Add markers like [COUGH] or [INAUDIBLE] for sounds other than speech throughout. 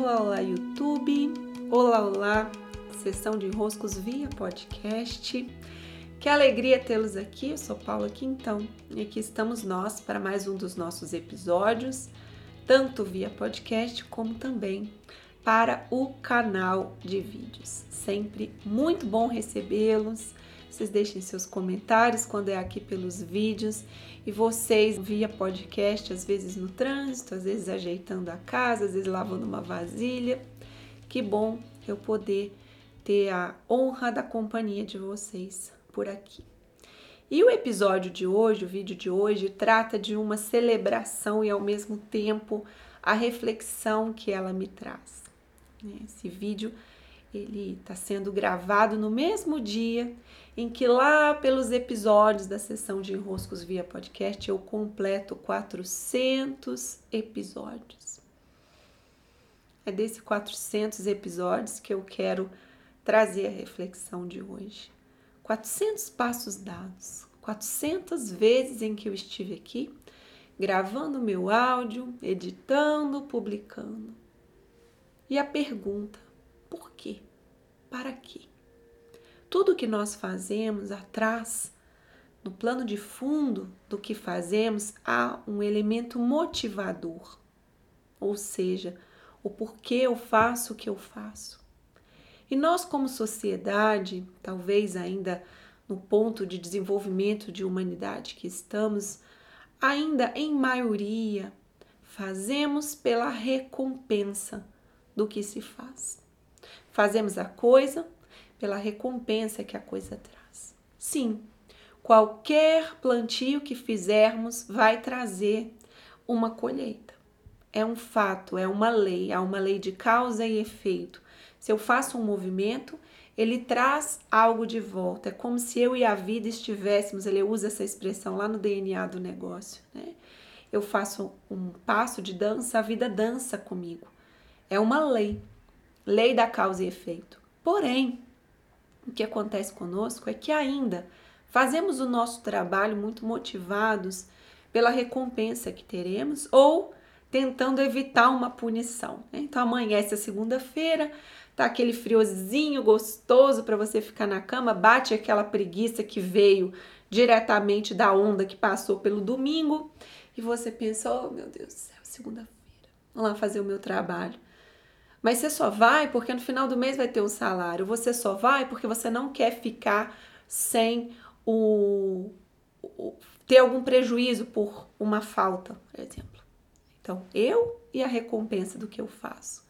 Olá, olá, YouTube. Olá, olá, sessão de enroscos via podcast. Que alegria tê-los aqui. Eu sou Paula Quintão e aqui estamos nós para mais um dos nossos episódios, tanto via podcast como também para o canal de vídeos. Sempre muito bom recebê-los. Vocês deixem seus comentários quando é aqui pelos vídeos e vocês via podcast, às vezes no trânsito, às vezes ajeitando a casa, às vezes lavando uma vasilha. Que bom eu poder ter a honra da companhia de vocês por aqui. E o episódio de hoje, o vídeo de hoje, trata de uma celebração e ao mesmo tempo a reflexão que ela me traz. Esse vídeo ele está sendo gravado no mesmo dia em que lá pelos episódios da sessão de enroscos via podcast eu completo 400 episódios. É desse 400 episódios que eu quero trazer a reflexão de hoje. 400 passos dados, 400 vezes em que eu estive aqui gravando meu áudio, editando, publicando. E a pergunta: por quê? Para quê? Tudo que nós fazemos atrás, no plano de fundo do que fazemos, há um elemento motivador. Ou seja, o porquê eu faço o que eu faço. E nós, como sociedade, talvez ainda no ponto de desenvolvimento de humanidade que estamos, ainda em maioria, fazemos pela recompensa do que se faz. Fazemos a coisa pela recompensa que a coisa traz. Sim, qualquer plantio que fizermos vai trazer uma colheita. É um fato, é uma lei, há uma lei de causa e efeito. Se eu faço um movimento, ele traz algo de volta. É como se eu e a vida estivéssemos, ele usa essa expressão lá no DNA do negócio, né? Eu faço um passo de dança, a vida dança comigo. É uma lei, lei da causa e efeito. Porém, o que acontece conosco é que ainda fazemos o nosso trabalho muito motivados pela recompensa que teremos ou tentando evitar uma punição. Né? Então amanhece a segunda-feira, tá aquele friozinho gostoso para você ficar na cama, bate aquela preguiça que veio diretamente da onda que passou pelo domingo e você pensa: "Oh, meu Deus do céu, segunda-feira. Vamos lá fazer o meu trabalho". Mas você só vai porque no final do mês vai ter um salário. Você só vai porque você não quer ficar sem o, o ter algum prejuízo por uma falta, por exemplo. Então, eu e a recompensa do que eu faço.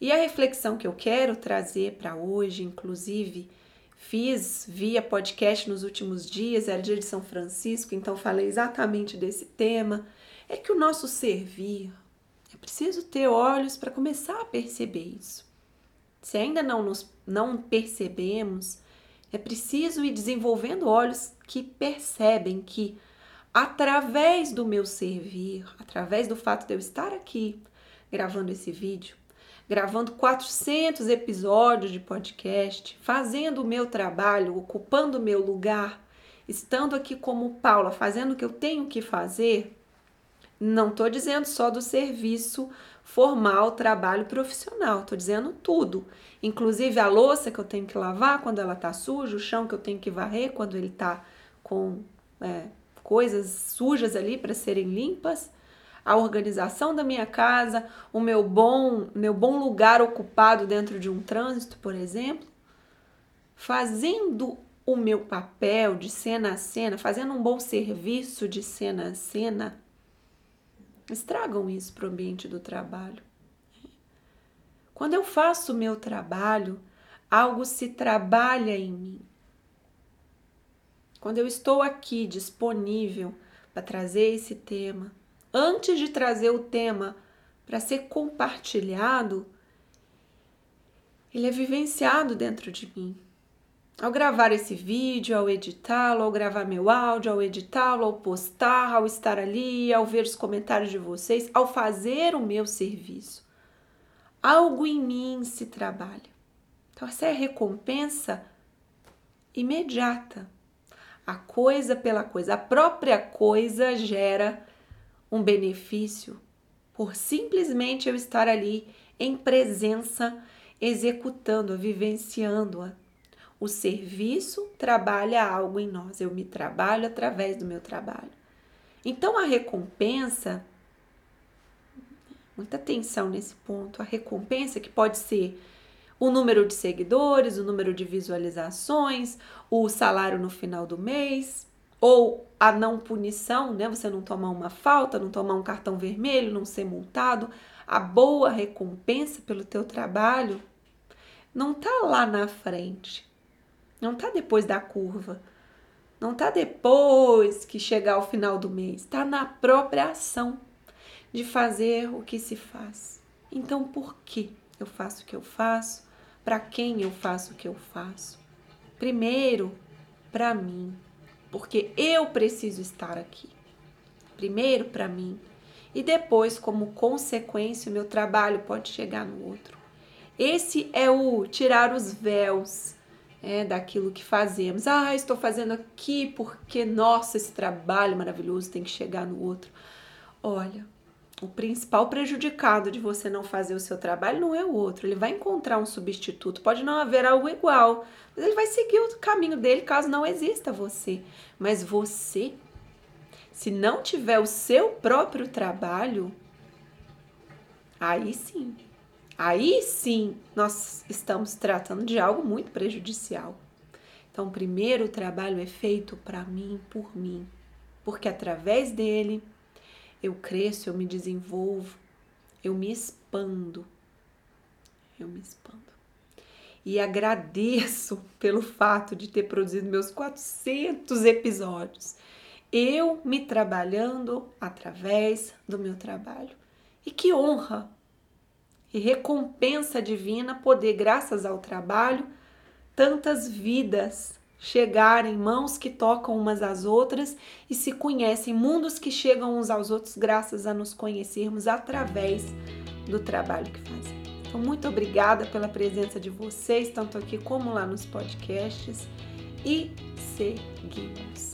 E a reflexão que eu quero trazer para hoje, inclusive, fiz via podcast nos últimos dias, era dia de São Francisco, então falei exatamente desse tema, é que o nosso servir, preciso ter olhos para começar a perceber isso. Se ainda não nos não percebemos, é preciso ir desenvolvendo olhos que percebem que através do meu servir, através do fato de eu estar aqui gravando esse vídeo, gravando 400 episódios de podcast, fazendo o meu trabalho, ocupando o meu lugar, estando aqui como Paula, fazendo o que eu tenho que fazer, não estou dizendo só do serviço formal, trabalho profissional, estou dizendo tudo. Inclusive a louça que eu tenho que lavar quando ela está suja, o chão que eu tenho que varrer quando ele está com é, coisas sujas ali para serem limpas, a organização da minha casa, o meu bom, meu bom lugar ocupado dentro de um trânsito, por exemplo, fazendo o meu papel de cena a cena, fazendo um bom serviço de cena a cena, estragam isso para o ambiente do trabalho. Quando eu faço o meu trabalho, algo se trabalha em mim. Quando eu estou aqui disponível para trazer esse tema, antes de trazer o tema para ser compartilhado, ele é vivenciado dentro de mim. Ao gravar esse vídeo, ao editá-lo, ao gravar meu áudio, ao editá-lo, ao postar, ao estar ali, ao ver os comentários de vocês, ao fazer o meu serviço, algo em mim se trabalha. Então, essa é a recompensa imediata. A coisa pela coisa, a própria coisa gera um benefício por simplesmente eu estar ali em presença, executando-a, vivenciando-a. O serviço trabalha algo em nós, eu me trabalho através do meu trabalho. Então a recompensa, muita atenção nesse ponto, a recompensa que pode ser o número de seguidores, o número de visualizações, o salário no final do mês, ou a não punição, né? Você não tomar uma falta, não tomar um cartão vermelho, não ser multado, a boa recompensa pelo teu trabalho não tá lá na frente. Não tá depois da curva. Não tá depois que chegar ao final do mês, tá na própria ação de fazer o que se faz. Então, por que eu faço o que eu faço? Para quem eu faço o que eu faço? Primeiro, para mim porque eu preciso estar aqui. Primeiro para mim e depois, como consequência, o meu trabalho pode chegar no outro. Esse é o tirar os véus é, daquilo que fazemos. Ah, estou fazendo aqui porque, nossa, esse trabalho maravilhoso tem que chegar no outro. Olha, o principal prejudicado de você não fazer o seu trabalho não é o outro. Ele vai encontrar um substituto. Pode não haver algo igual, mas ele vai seguir o caminho dele caso não exista você. Mas você, se não tiver o seu próprio trabalho, aí sim, aí sim nós estamos tratando de algo muito prejudicial. Então, primeiro o trabalho é feito para mim, por mim, porque através dele eu cresço, eu me desenvolvo, eu me expando. Eu me expando. E agradeço [LAUGHS] pelo fato de ter produzido meus 400 episódios. Eu me trabalhando através do meu trabalho. E que honra e recompensa divina poder, graças ao trabalho, tantas vidas chegarem, mãos que tocam umas às outras e se conhecem, mundos que chegam uns aos outros graças a nos conhecermos através do trabalho que fazem. Então, muito obrigada pela presença de vocês, tanto aqui como lá nos podcasts, e seguimos.